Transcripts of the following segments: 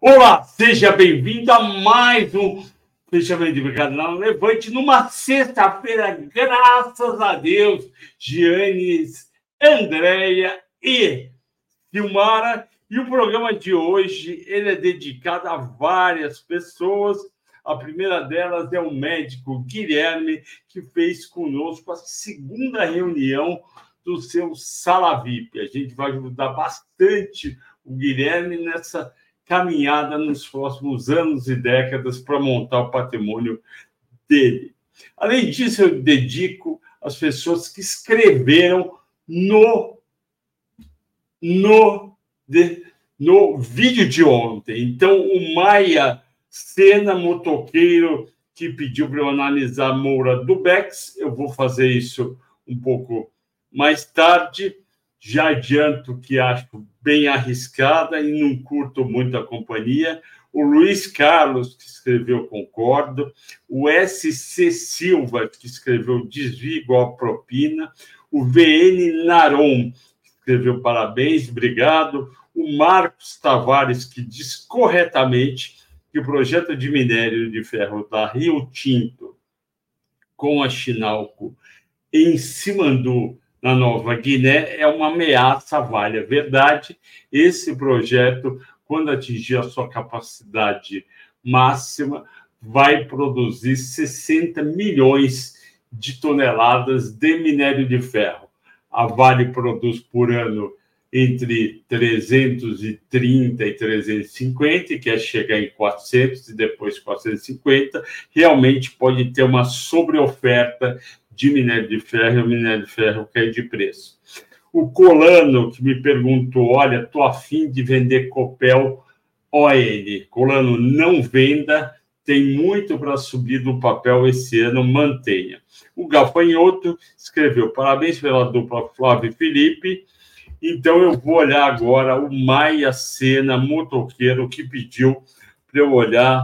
Olá, seja bem-vindo a mais um fechamento de Mercado na Levante numa sexta-feira, graças a Deus, Giannis, Andréia e Silmara. E o programa de hoje ele é dedicado a várias pessoas. A primeira delas é o médico Guilherme, que fez conosco a segunda reunião do seu Sala VIP. A gente vai ajudar bastante o Guilherme nessa caminhada nos próximos anos e décadas para montar o patrimônio dele. Além disso, eu dedico às pessoas que escreveram no no de, no vídeo de ontem. Então, o Maia Sena Motoqueiro que pediu para eu analisar Moura do Bex, eu vou fazer isso um pouco mais tarde. Já adianto que acho bem arriscada e não curto muito a companhia. O Luiz Carlos, que escreveu Concordo. O SC Silva, que escreveu Desvio igual propina. O VN Naron, que escreveu Parabéns, obrigado. O Marcos Tavares, que diz corretamente que o projeto de minério de ferro da Rio Tinto com a Chinalco em Simandu na Nova Guiné é uma ameaça, vale a verdade. Esse projeto, quando atingir a sua capacidade máxima, vai produzir 60 milhões de toneladas de minério de ferro. A Vale produz por ano entre 330 e 350, e quer chegar em 400 e depois 450, realmente pode ter uma sobreoferta de minério de ferro o minério de ferro cai de preço. O Colano, que me perguntou, olha, estou afim de vender Copel ON. Colano, não venda, tem muito para subir do papel esse ano, mantenha. O Gafanhoto escreveu, parabéns pela dupla Flávio e Felipe, então eu vou olhar agora o Maia Sena, motoqueiro, que pediu para eu olhar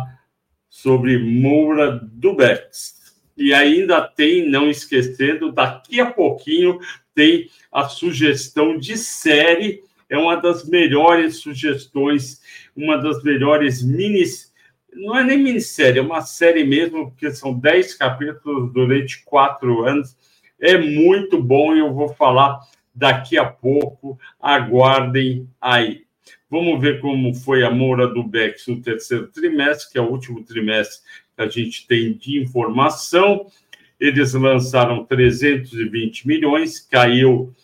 sobre Moura do Bex. E ainda tem, não esquecendo, daqui a pouquinho tem a sugestão de série, é uma das melhores sugestões, uma das melhores mini. Não é nem minissérie, é uma série mesmo, porque são dez capítulos durante quatro anos. É muito bom e eu vou falar daqui a pouco. Aguardem aí. Vamos ver como foi a Moura do Bex no terceiro trimestre, que é o último trimestre que a gente tem de informação. Eles lançaram 320 milhões, caiu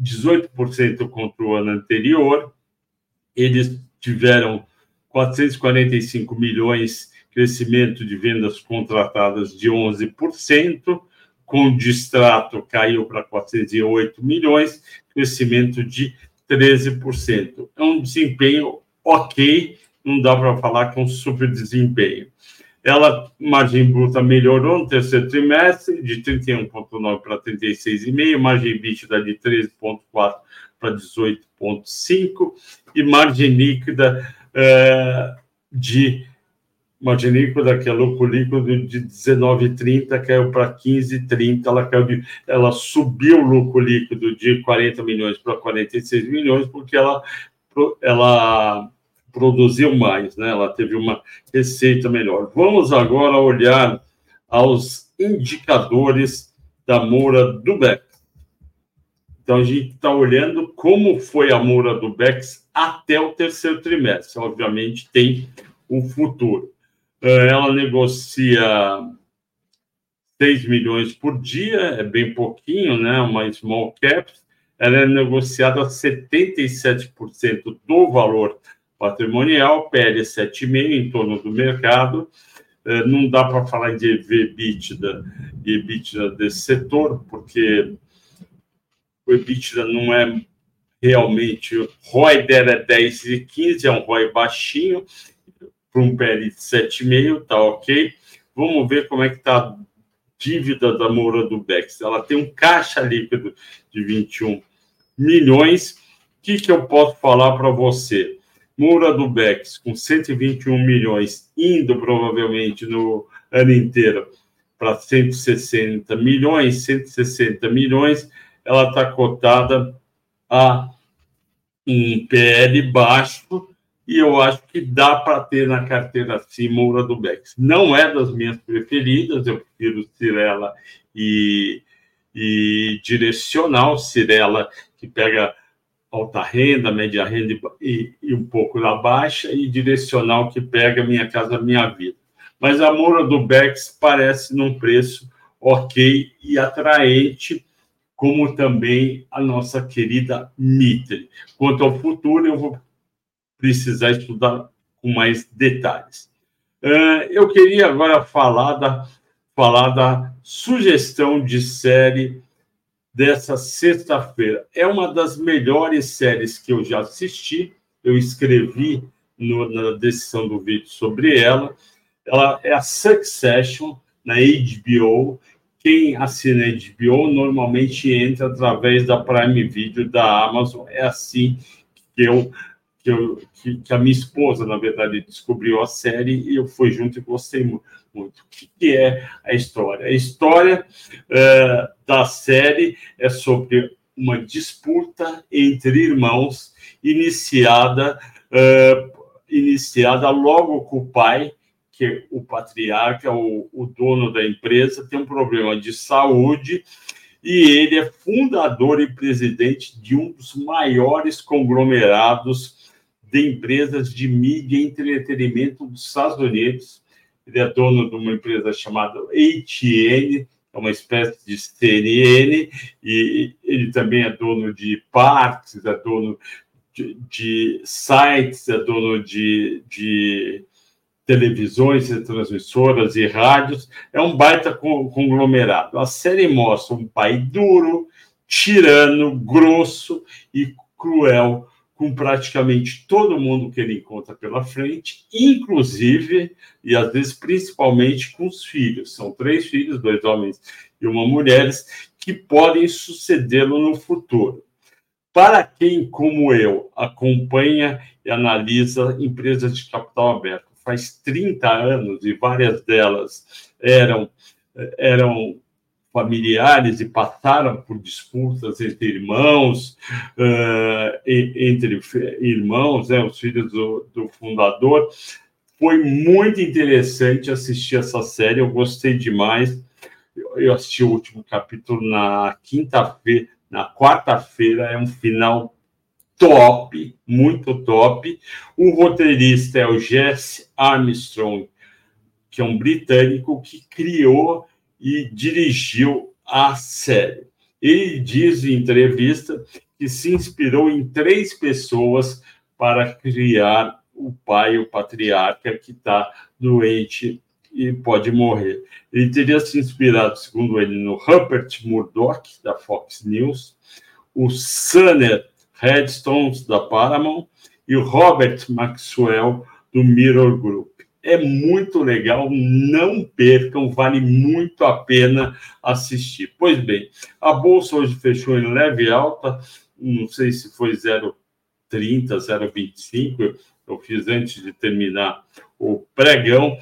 18% contra o ano anterior. Eles tiveram 445 milhões, crescimento de vendas contratadas de 11%, com distrato caiu para 408 milhões, crescimento de 13%. É um desempenho ok, não dá para falar que é um super desempenho. Ela, margem bruta melhorou no terceiro trimestre, de 31,9 para 36,5, margem líquida de 13,4 para 18,5 e margem líquida é, de margem líquida, que é lucro líquido de 19,30 caiu para 15,30, ela ela subiu o lucro líquido de 40 milhões para 46 milhões porque ela ela produziu mais, né? Ela teve uma receita melhor. Vamos agora olhar aos indicadores da Moura do Bex. Então, a gente está olhando como foi a Moura do Bex até o terceiro trimestre. Obviamente, tem o futuro. Eh, ela negocia 6 milhões por dia, é bem pouquinho, né? Uma small cap. Ela é negociada a 77% do valor patrimonial, PL 7,5 em torno do mercado. É, não dá para falar de EBITDA e EBITDA desse setor, porque o EBITDA não é realmente. O ROI dela é 10 e 15, é um ROI baixinho, para um PL 7,5, tá ok. Vamos ver como é que está a dívida da Moura do Bex. Ela tem um caixa líquido de 21 milhões. O que, que eu posso falar para você? Moura do Bex, com 121 milhões, indo provavelmente no ano inteiro para 160 milhões, 160 milhões, ela está cotada a um PL baixo e eu acho que dá para ter na carteira assim Moura do Bex. Não é das minhas preferidas, eu prefiro Cirela e, e Direcional, Cirela que pega alta renda, média renda e, e, um pouco da baixa, e Direcional que pega Minha Casa Minha Vida. Mas a Moura do Bex parece num preço ok e atraente, como também a nossa querida Mitre. Quanto ao futuro, eu vou precisar estudar com mais detalhes. Uh, eu queria agora falar da, falar da sugestão de série dessa sexta-feira. É uma das melhores séries que eu já assisti. Eu escrevi no, na descrição do vídeo sobre ela. Ela é a Succession na HBO. Quem assina HBO normalmente entra através da Prime Video da Amazon. É assim que eu que, eu, que, que, a minha esposa, na verdade, descobriu a série e eu fui junto e gostei muito. O que é a história? A história é, da série é sobre uma disputa entre irmãos iniciada, é, iniciada logo com o pai, que é o patriarca, o, o dono da empresa, tem um problema de saúde e ele é fundador e presidente de um dos maiores conglomerados de empresas de mídia e entretenimento dos Estados Unidos. Ele é dono de uma empresa chamada ATN, é uma espécie de CNN, e ele também é dono de parques, é dono de, de sites, é dono de, de televisões transmissoras e rádios. É um baita conglomerado. A série mostra um pai duro, tirano, grosso e cruel com praticamente todo mundo que ele encontra pela frente, inclusive, e às vezes principalmente com os filhos. São três filhos, dois homens e uma mulher, que podem sucedê-lo no futuro. Para quem, como eu, acompanha e analisa empresas de capital aberto faz 30 anos e várias delas eram, eram familiares e passaram por disputas entre irmãos, uh, entre irmãos, né, os filhos do, do, fundador. Foi muito interessante assistir essa série, eu gostei demais. Eu assisti o último capítulo na quinta-feira, na quarta-feira, é um final top, muito top. O roteirista é o Jesse Armstrong, que é um britânico que criou e dirigiu a série. Ele diz em entrevista que se inspirou em três pessoas para criar o pai, o patriarca, que está doente e pode morrer. Ele teria se inspirado, segundo ele, no Rupert Murdoch, da Fox News, o Sunner Redstones, da Paramount, e o Robert Maxwell, do Mirror Group é muito legal, não percam, vale muito a pena assistir. Pois bem, a bolsa hoje fechou em leve alta, não sei se foi 0,30, 0,25, eu fiz antes de terminar o pregão.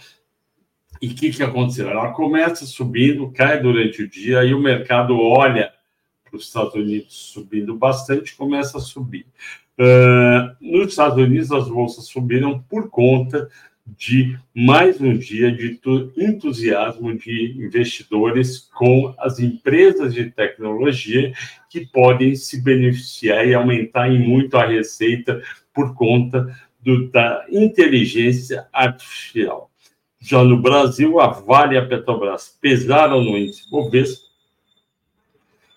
E o que, que aconteceu? Ela começa subindo, cai durante o dia, e o mercado olha para os Estados Unidos subindo bastante, começa a subir. Uh, nos Estados Unidos, as bolsas subiram por conta de mais um dia de entusiasmo de investidores com as empresas de tecnologia que podem se beneficiar e aumentar em muito a receita por conta do, da inteligência artificial. Já no Brasil, a Vale e a Petrobras pesaram no índice Bovespa,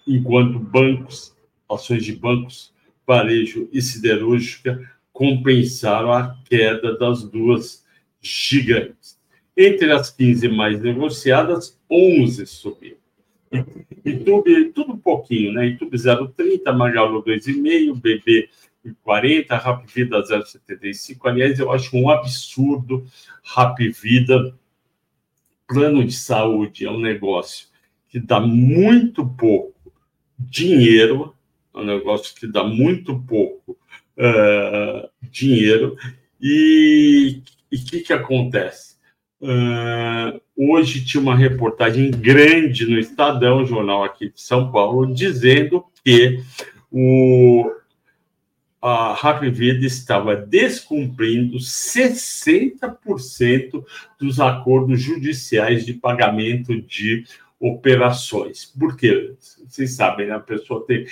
enquanto bancos, ações de bancos, varejo e siderúrgica compensaram a queda das duas gigantes. Entre as 15 mais negociadas, 11 subiram. YouTube, tudo um pouquinho, né? YouTube 0,30, Magalu 2,5, BB 40, Rap Vida 0,75. Aliás, eu acho um absurdo Rap Vida. Plano de saúde é um negócio que dá muito pouco dinheiro, é um negócio que dá muito pouco uh, dinheiro e e o que, que acontece? Uh, hoje tinha uma reportagem grande no Estadão, jornal aqui de São Paulo, dizendo que o, a Happy Vida estava descumprindo 60% dos acordos judiciais de pagamento de operações. Por quê? Vocês sabem, né? a pessoa tem,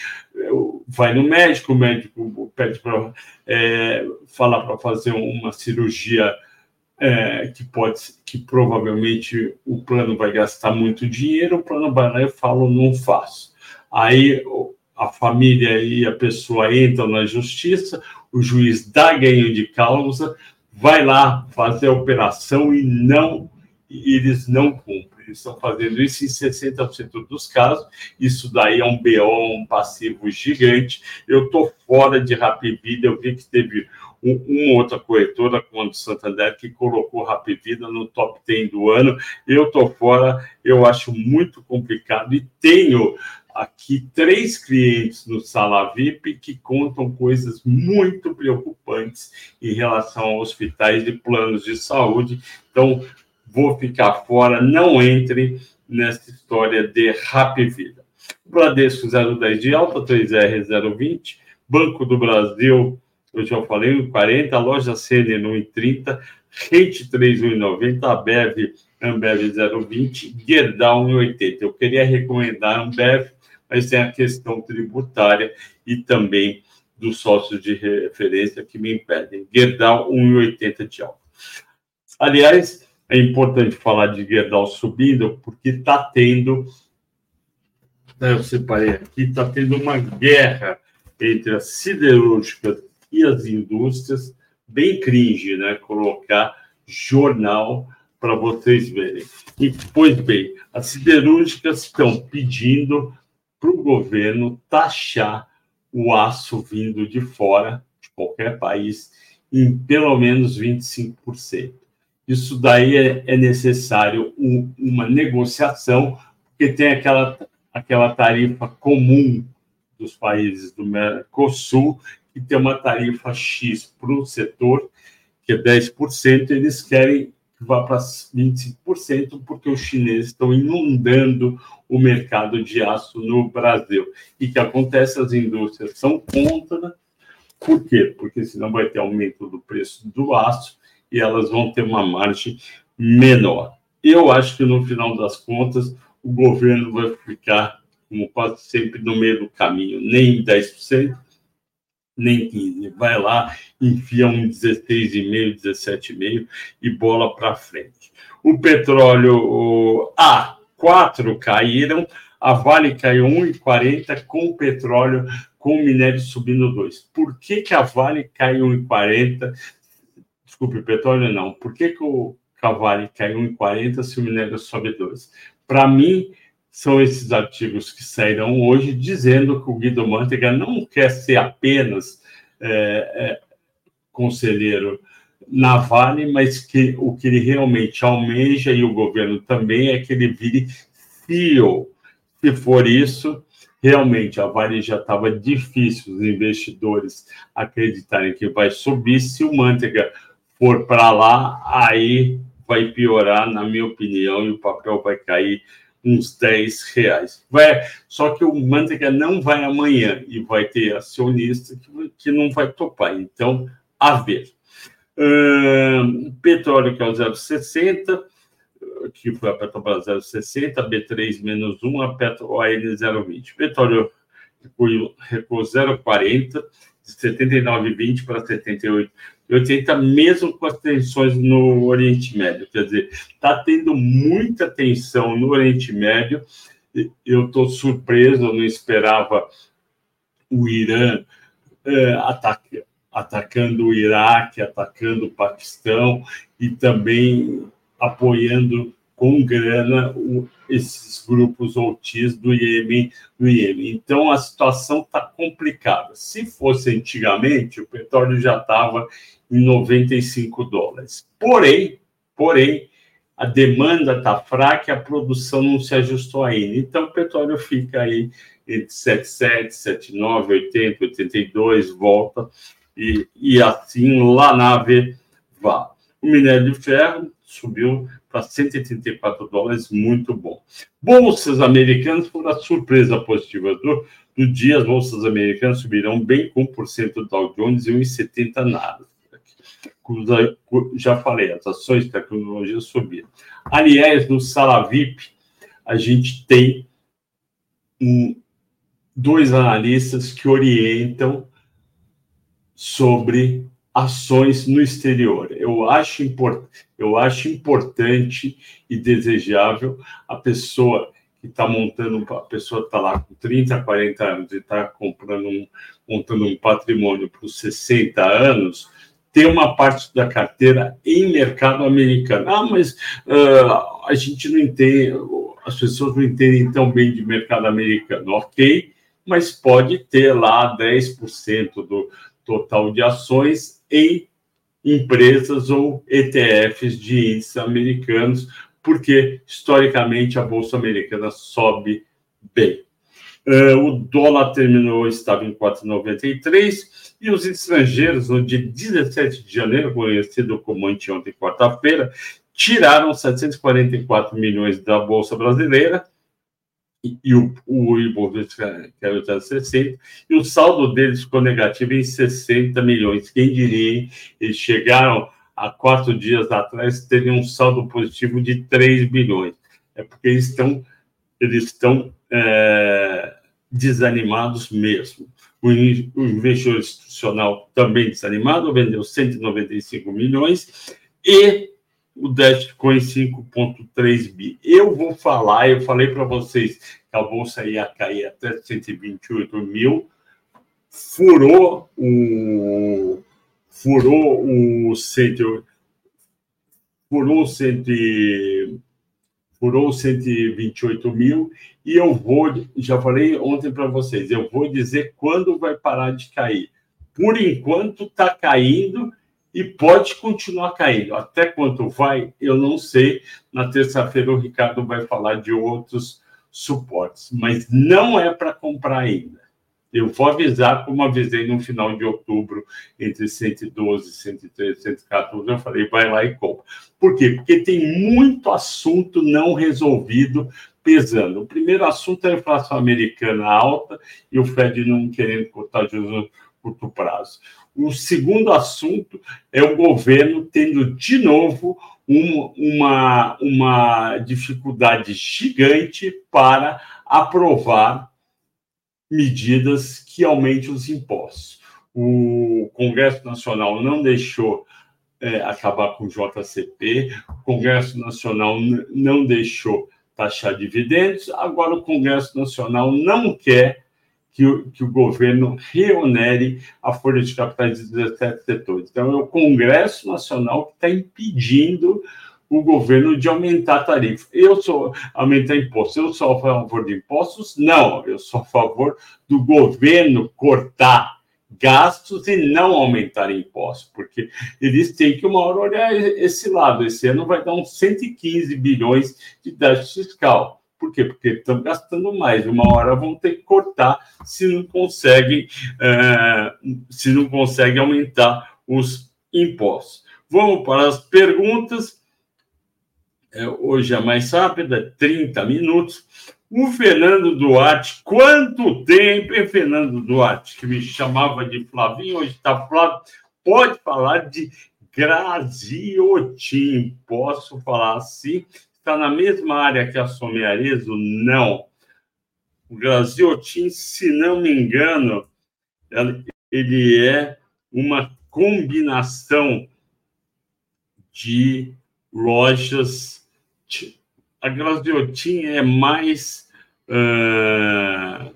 vai no médico, o médico pede para é, falar para fazer uma cirurgia é, que pode, que provavelmente o plano vai gastar muito dinheiro, o plano e fala, não faço. Aí a família e a pessoa entram na justiça, o juiz dá ganho de causa, vai lá fazer a operação e não eles não cumprem. Eles estão fazendo isso em 60% dos casos. Isso daí é um BO, um passivo gigante. Eu estou fora de Rapvida. Eu vi que teve um, uma outra corretora, como a do Santander, que colocou Rapvida no top 10 do ano. Eu estou fora. Eu acho muito complicado e tenho aqui três clientes no Sala VIP que contam coisas muito preocupantes em relação a hospitais e planos de saúde. Então, vou ficar fora, não entre nessa história de Rap Vida. Bradesco 010 de alta, 3R 020, Banco do Brasil, eu já falei, 40, loja CNN 1,30, Rente 3,90, Ambev, Ambev 020, Gerdau 1,80. Eu queria recomendar Ambev mas tem a questão tributária e também dos sócios de referência que me impedem. Gerdau, 1,80 de alta. Aliás, é importante falar de Gerdau subindo, porque está tendo, né, eu separei aqui, está tendo uma guerra entre as siderúrgicas e as indústrias, bem cringe, né? Colocar jornal para vocês verem. E, pois bem, as siderúrgicas estão pedindo para o governo taxar o aço vindo de fora, de qualquer país, em pelo menos 25%. Isso daí é, é necessário um, uma negociação, porque tem aquela, aquela tarifa comum dos países do Mercosul, que tem uma tarifa X para o setor, que é 10%, eles querem que vá para 25%, porque os chineses estão inundando o mercado de aço no Brasil. E que acontece? As indústrias são contra. Por quê? Porque senão vai ter aumento do preço do aço e elas vão ter uma margem menor. Eu acho que no final das contas o governo vai ficar, como quase sempre, no meio do caminho, nem 10%, nem 15. Vai lá, enfia um 16,5, 17,5 e bola para frente. O petróleo A, 4 caíram, a Vale caiu 1,40 com o petróleo, com o minério subindo 2. Por que, que a Vale caiu 1,40? Desculpe, petróleo não. Por que, que o caiu 1,40 se o minério sobe 2? Para mim, são esses artigos que sairão hoje dizendo que o Guido Mantega não quer ser apenas é, é, conselheiro na Vale, mas que o que ele realmente almeja e o governo também é que ele vire CEO. Se for isso, realmente a Vale já estava difícil os investidores acreditarem que vai subir. Se o Mantega for para lá, aí vai piorar, na minha opinião, e o papel vai cair uns 10 reais. Vai, só que o Manteiga não vai amanhã e vai ter acionista que, que não vai topar. Então, a ver. Uh, petróleo que é o 0,60, que foi a Petrobras 0,60, B3 menos 1, a Petro OAN 0,20. Petróleo recuou 0,40, de 79,20 para 78 80, mesmo com as tensões no Oriente Médio. Quer dizer, está tendo muita tensão no Oriente Médio. Eu estou surpreso, eu não esperava o Irã é, ataque, atacando o Iraque, atacando o Paquistão e também apoiando com grana o, esses grupos outis do Iêmen, do Iêmen. Então a situação está complicada. Se fosse antigamente, o petróleo já estava em 95 dólares. Porém, porém, a demanda está fraca e a produção não se ajustou ainda. Então, o petróleo fica aí entre 77, 79, 80, 82, volta, e, e assim lá nave vá. O minério de ferro subiu para 134 dólares, muito bom. Bolsas americanas foram a surpresa positiva do, do dia. As bolsas americanas subirão bem com 1% do Dow Jones e 1,70 nada. Já falei, as ações de tecnologia subiram. Aliás, no Sala VIP, a gente tem um, dois analistas que orientam sobre ações no exterior. Eu acho, import, eu acho importante e desejável a pessoa que está montando, a pessoa está lá com 30, 40 anos e está comprando um, montando um patrimônio para os 60 anos, ter uma parte da carteira em mercado americano. Ah, mas uh, a gente não entende, as pessoas não entendem tão bem de mercado americano. Ok, mas pode ter lá 10% do total de ações em empresas ou ETFs de índices americanos, porque historicamente a bolsa americana sobe bem. Uh, o dólar terminou, estava em 4,93 e os estrangeiros, no dia 17 de janeiro, conhecido como anteontem, quarta-feira, tiraram 744 milhões da bolsa brasileira e o, o Ibovespa caiu até 60, e o saldo deles ficou negativo em 60 milhões. Quem diria, eles chegaram há quatro dias atrás, teriam um saldo positivo de 3 bilhões. É porque eles estão, eles estão é, desanimados mesmo. O, o investidor institucional também desanimado, vendeu 195 milhões, e o em 5,3 bi. Eu vou falar, eu falei para vocês que a bolsa ia cair até 128 mil, furou o furou o cento, furou cento, furou 128 mil e eu vou, já falei ontem para vocês, eu vou dizer quando vai parar de cair. Por enquanto está caindo e pode continuar caindo. Até quanto vai, eu não sei. Na terça-feira o Ricardo vai falar de outros suportes, mas não é para comprar ainda. Eu vou avisar, como avisei no final de outubro, entre 112, 113, 114, eu falei, vai lá e compra. Por quê? Porque tem muito assunto não resolvido pesando. O primeiro assunto é a inflação americana alta e o Fed não querendo cortar juros curto prazo. O segundo assunto é o governo tendo de novo uma, uma, uma dificuldade gigante para aprovar medidas que aumentem os impostos. O Congresso Nacional não deixou é, acabar com o JCP, o Congresso Nacional não deixou taxar dividendos, agora o Congresso Nacional não quer que o, que o governo reonere a folha de capitais de 17 setores. Então, é o Congresso Nacional que está impedindo o governo de aumentar a tarifa. Eu sou aumentar impostos. Eu sou a favor de impostos? Não, eu sou a favor do governo cortar gastos e não aumentar impostos, porque eles têm que uma hora olhar esse lado. Esse ano vai dar uns 115 bilhões de déficit fiscal. Por quê? Porque estão gastando mais. Uma hora vão ter que cortar se não conseguem, é, se não conseguem aumentar os impostos. Vamos para as perguntas. É, hoje é mais rápida, 30 minutos. O Fernando Duarte, quanto tempo, hein, Fernando Duarte, que me chamava de Flavinho, hoje está Flávio, pode falar de Graziotin, posso falar assim, está na mesma área que a Somiarezo? Não. O Graziotin, se não me engano, ele é uma combinação de lojas. A Graziotin é mais. Uh...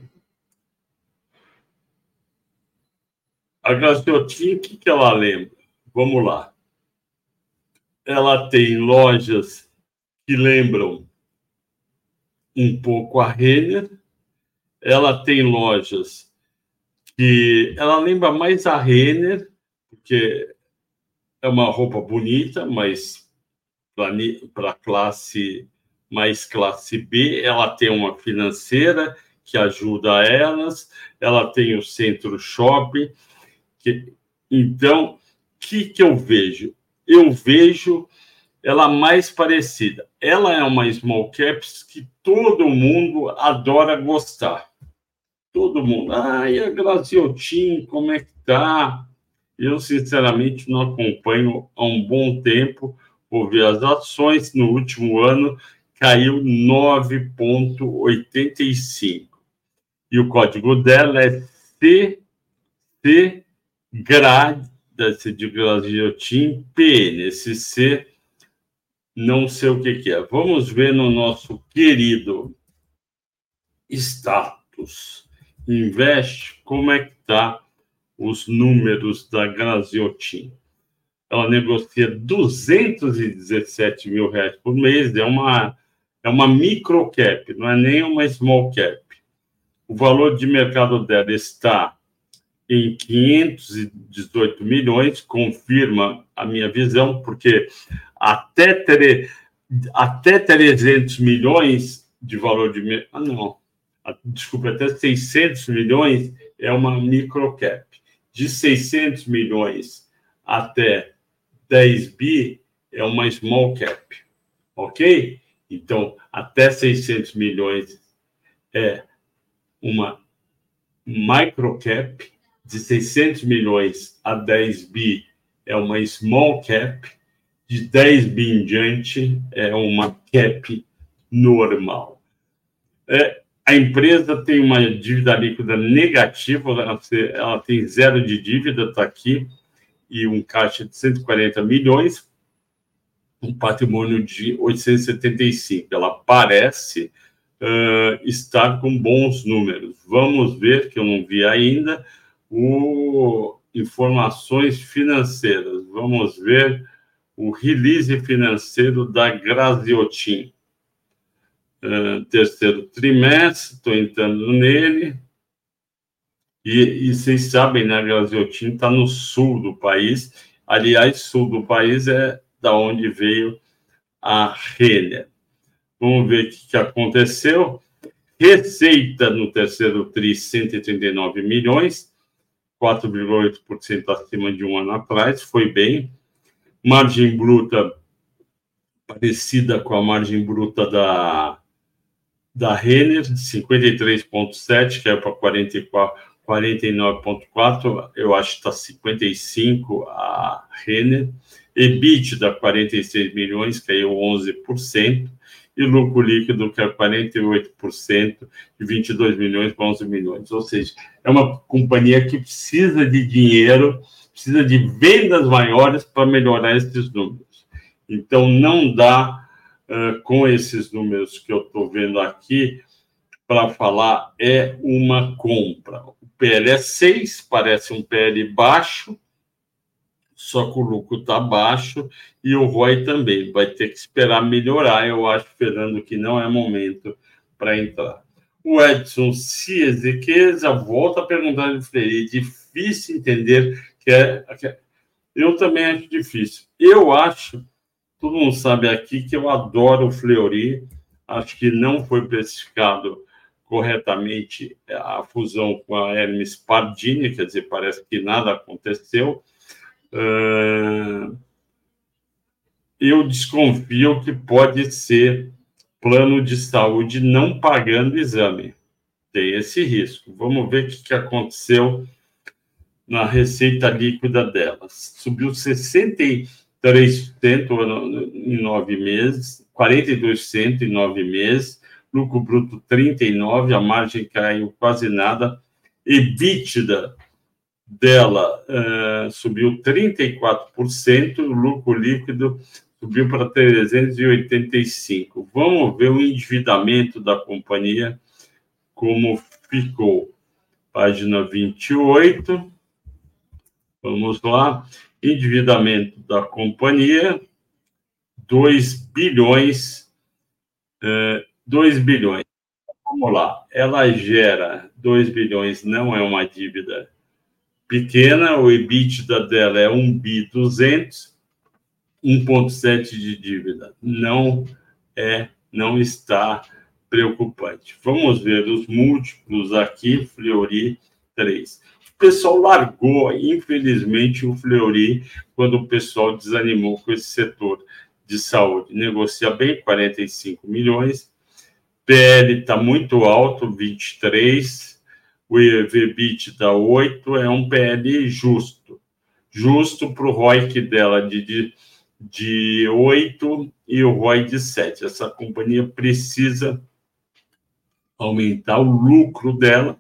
A Graziotin, o que, que ela lembra? Vamos lá. Ela tem lojas que lembram um pouco a Renner. Ela tem lojas que ela lembra mais a Renner, porque é uma roupa bonita, mas para classe mais classe B, ela tem uma financeira que ajuda elas, ela tem o centro shopping. Que, então, o que, que eu vejo? eu vejo ela mais parecida. Ela é uma small caps que todo mundo adora gostar. Todo mundo. Ah, e a Graziotin, como é que tá? Eu, sinceramente, não acompanho há um bom tempo. Vou ver as ações. No último ano, caiu 9,85. E o código dela é CC grade de Graziotin PN. Esse C, não sei o que, que é. Vamos ver no nosso querido status. Investe, como é que está os números da Graziotin? Ela negocia 217 mil reais por mês, é uma, é uma micro cap, não é nem uma small cap. O valor de mercado dela está em 518 milhões, confirma a minha visão, porque até, tre, até 300 milhões de valor de. Ah, não. Desculpa, até 600 milhões é uma microcap. De 600 milhões até 10 bi é uma small cap. Ok? Então, até 600 milhões é uma microcap de 600 milhões a 10 bi é uma small cap, de 10 bi em diante é uma cap normal. É, a empresa tem uma dívida líquida negativa, ela, tem zero de dívida, está aqui, e um caixa de 140 milhões, um patrimônio de 875. Ela parece uh, estar com bons números. Vamos ver, que eu não vi ainda, o informações financeiras. Vamos ver o release financeiro da Graziotin. Uh, terceiro trimestre, estou entrando nele. E, e, vocês sabem, né, Graziotin está no sul do país. Aliás, sul do país é da onde veio a Renner. Vamos ver o que, que aconteceu. Receita no terceiro TRI, 139 milhões 4,8% acima de um ano atrás, foi bem. Margem bruta parecida com a margem bruta da, da Renner, 53,7, que é para 49,4, eu acho que está 55 a Renner. EBITDA, 46 milhões, caiu 11% e lucro líquido, que é 48%, de 22 milhões para 11 milhões. Ou seja, é uma companhia que precisa de dinheiro, precisa de vendas maiores para melhorar esses números. Então, não dá, uh, com esses números que eu estou vendo aqui, para falar é uma compra. O PL é 6, parece um PL baixo, só que o lucro está baixo e o ROI também. Vai ter que esperar melhorar, eu acho, Fernando, que não é momento para entrar. O Edson Ciezequeza volta a perguntar de Fleury. Difícil entender que é, que é. Eu também acho difícil. Eu acho, todo mundo sabe aqui que eu adoro o Fleury. Acho que não foi precificado corretamente a fusão com a Hermes Pardini, quer dizer, parece que nada aconteceu Uh, eu desconfio que pode ser plano de saúde não pagando exame. Tem esse risco. Vamos ver o que, que aconteceu na receita líquida delas. Subiu 63% em nove meses, 42% em nove meses, lucro bruto 39%, a margem caiu quase nada, EBITDA dela uh, subiu 34%, o lucro líquido subiu para 385. Vamos ver o endividamento da companhia, como ficou. Página 28. Vamos lá. Endividamento da companhia, 2 bilhões, uh, 2 bilhões. Vamos lá. Ela gera 2 bilhões, não é uma dívida pequena, o EBITDA dela é 1 bi 200, 1.7 de dívida. Não é, não está preocupante. Vamos ver os múltiplos aqui, Fleury 3. pessoal largou, infelizmente, o Fleury quando o pessoal desanimou com esse setor de saúde. Negocia bem, 45 milhões. PL está muito alto, 23. O EVBIT dá 8. É um PL justo. Justo para o ROIC dela de, de, de 8 e o ROI de 7. Essa companhia precisa aumentar o lucro dela,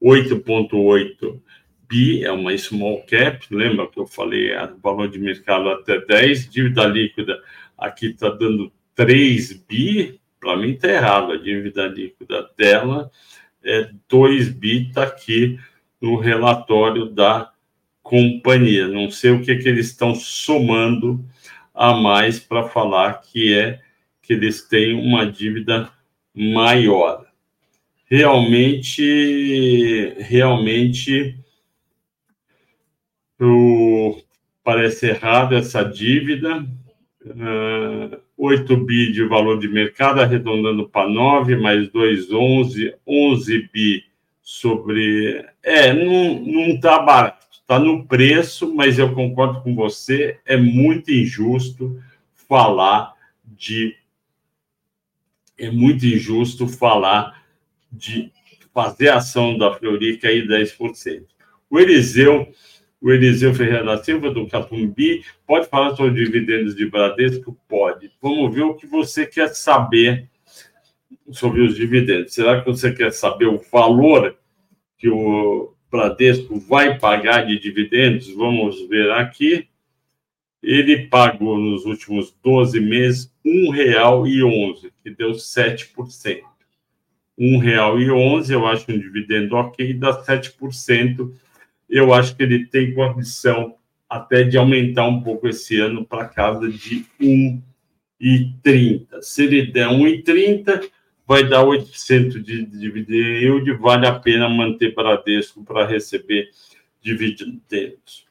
8,8 bi, é uma small cap, lembra que eu falei, valor de mercado até 10, dívida líquida aqui está dando 3 bi, para mim está errado, a dívida líquida dela é 2 bi, está aqui no relatório da companhia. Não sei o que, que eles estão somando a mais para falar que é que eles têm uma dívida maior. Realmente, realmente o, parece errado essa dívida. Uh, 8 bi de valor de mercado, arredondando para 9, mais 2, 11, 11 bi sobre. É, não está barato, está no preço, mas eu concordo com você, é muito injusto falar de. É muito injusto falar de fazer ação da Fleury cair 10%. O Eliseu o Eliseu Ferreira da Silva, do Catumbi, pode falar sobre dividendos de Bradesco? Pode. Vamos ver o que você quer saber sobre os dividendos. Será que você quer saber o valor que o Bradesco vai pagar de dividendos? Vamos ver aqui. Ele pagou nos últimos 12 meses R$ 1,11, que deu 7%. R$ 1,11, eu acho um dividendo ok, dá 7% eu acho que ele tem condição até de aumentar um pouco esse ano para casa de 1,30. Se ele der 1,30, vai dar 8% de dividend yield, vale a pena manter Bradesco para receber dividendos.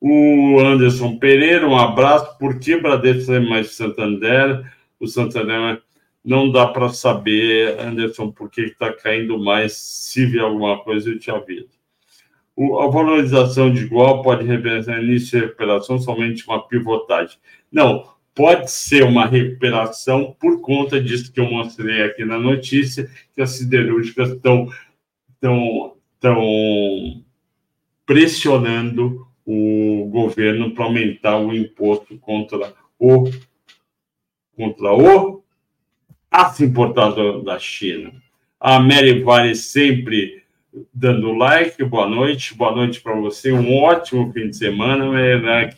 O Anderson Pereira, um abraço. Por que Bradesco é mais Santander? O Santander não dá para saber, Anderson, por que está caindo mais. Se vier alguma coisa, eu te aviso a valorização de igual pode representar início de recuperação somente uma pivotagem. Não, pode ser uma recuperação por conta disso que eu mostrei aqui na notícia, que as siderúrgicas estão, estão, estão pressionando o governo para aumentar o imposto contra o contra o aço importado da China. A Mary Vale sempre dando like, boa noite, boa noite para você, um ótimo fim de semana, Melenac.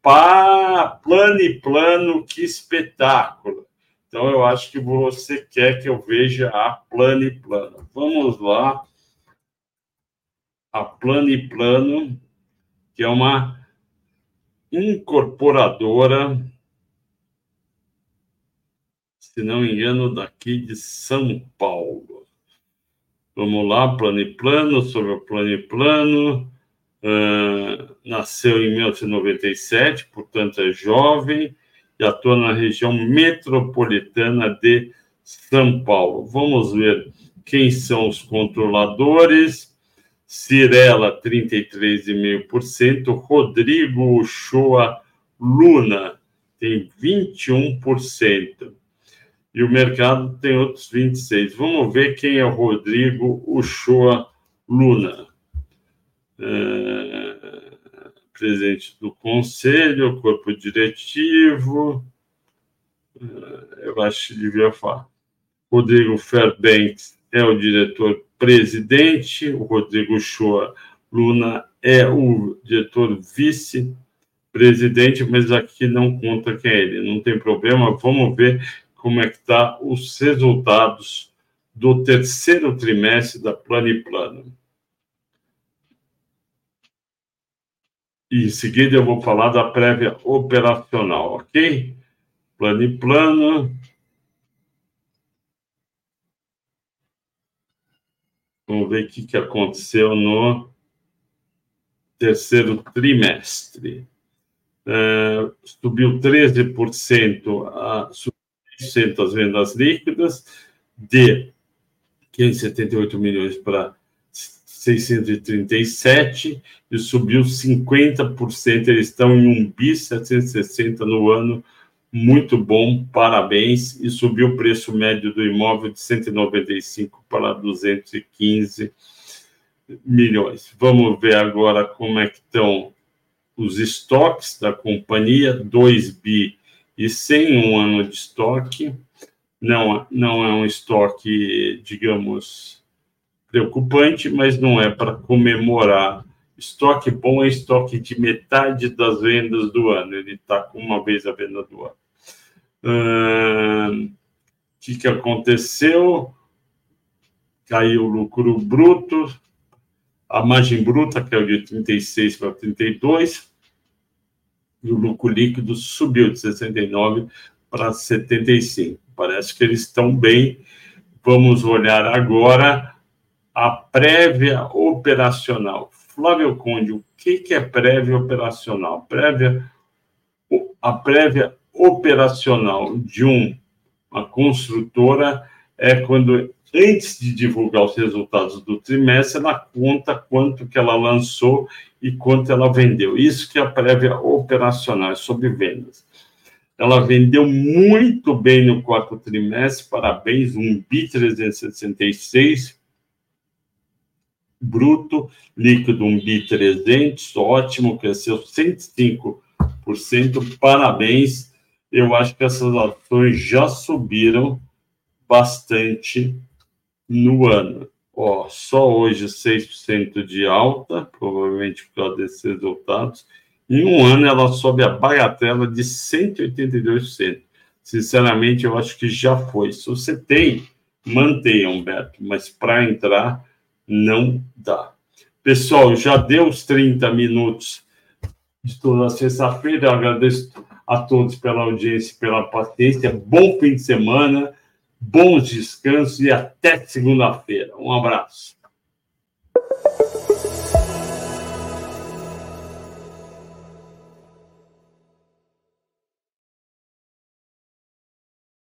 Pá, plano e plano, que espetáculo. Então, eu acho que você quer que eu veja a plano e plano. Vamos lá. A plano e plano, que é uma incorporadora, se não me engano, daqui de São Paulo. Vamos lá, plano sobre o plano. Uh, nasceu em 1997, portanto é jovem, e atua na região metropolitana de São Paulo. Vamos ver quem são os controladores. Cirela, 33,5%. Rodrigo Uchoa Luna tem 21% e o mercado tem outros 26. Vamos ver quem é o Rodrigo Uchoa Luna. É, presidente do conselho, corpo diretivo. É, eu acho que devia falar. Rodrigo Fairbanks é o diretor-presidente, o Rodrigo Uchoa Luna é o diretor vice-presidente, mas aqui não conta quem é ele, não tem problema. Vamos ver como é que tá os resultados do terceiro trimestre da Plano E em seguida eu vou falar da prévia operacional, ok? Plano. Vamos ver o que, que aconteceu no terceiro trimestre. Uh, subiu 13% a, 100% as vendas líquidas, de 578 milhões para 637 e subiu 50%. Eles estão em um bi 760 no ano, muito bom, parabéns. E subiu o preço médio do imóvel de 195 para 215 milhões. Vamos ver agora como é que estão os estoques da companhia, 2 bi e sem um ano de estoque. Não, não é um estoque, digamos, preocupante, mas não é para comemorar. Estoque bom é estoque de metade das vendas do ano. Ele está com uma vez a venda do ano. O que, que aconteceu? Caiu o lucro bruto, a margem bruta caiu de 36 para 32, e o lucro líquido subiu de 69 para 75. Parece que eles estão bem. Vamos olhar agora a prévia operacional. Flávio Conde, o que, que é prévia operacional? Prévia, a prévia operacional de um, uma construtora é quando, antes de divulgar os resultados do trimestre, ela conta quanto que ela lançou e quanto ela vendeu. Isso que é a prévia operacional, é sobre vendas. Ela vendeu muito bem no quarto trimestre, parabéns, um bi 366 bruto, líquido um bi 300, ótimo, cresceu 105%, parabéns. Eu acho que essas ações já subiram bastante no ano. Ó, só hoje 6% de alta, provavelmente por causa desses resultados. Em um ano ela sobe a bagatela de 182%. Sinceramente, eu acho que já foi. Se você tem, mantenha, Humberto, mas para entrar não dá. Pessoal, já deu os 30 minutos de toda sexta-feira. Agradeço a todos pela audiência, pela paciência. Bom fim de semana, bons descansos e até segunda-feira. Um abraço.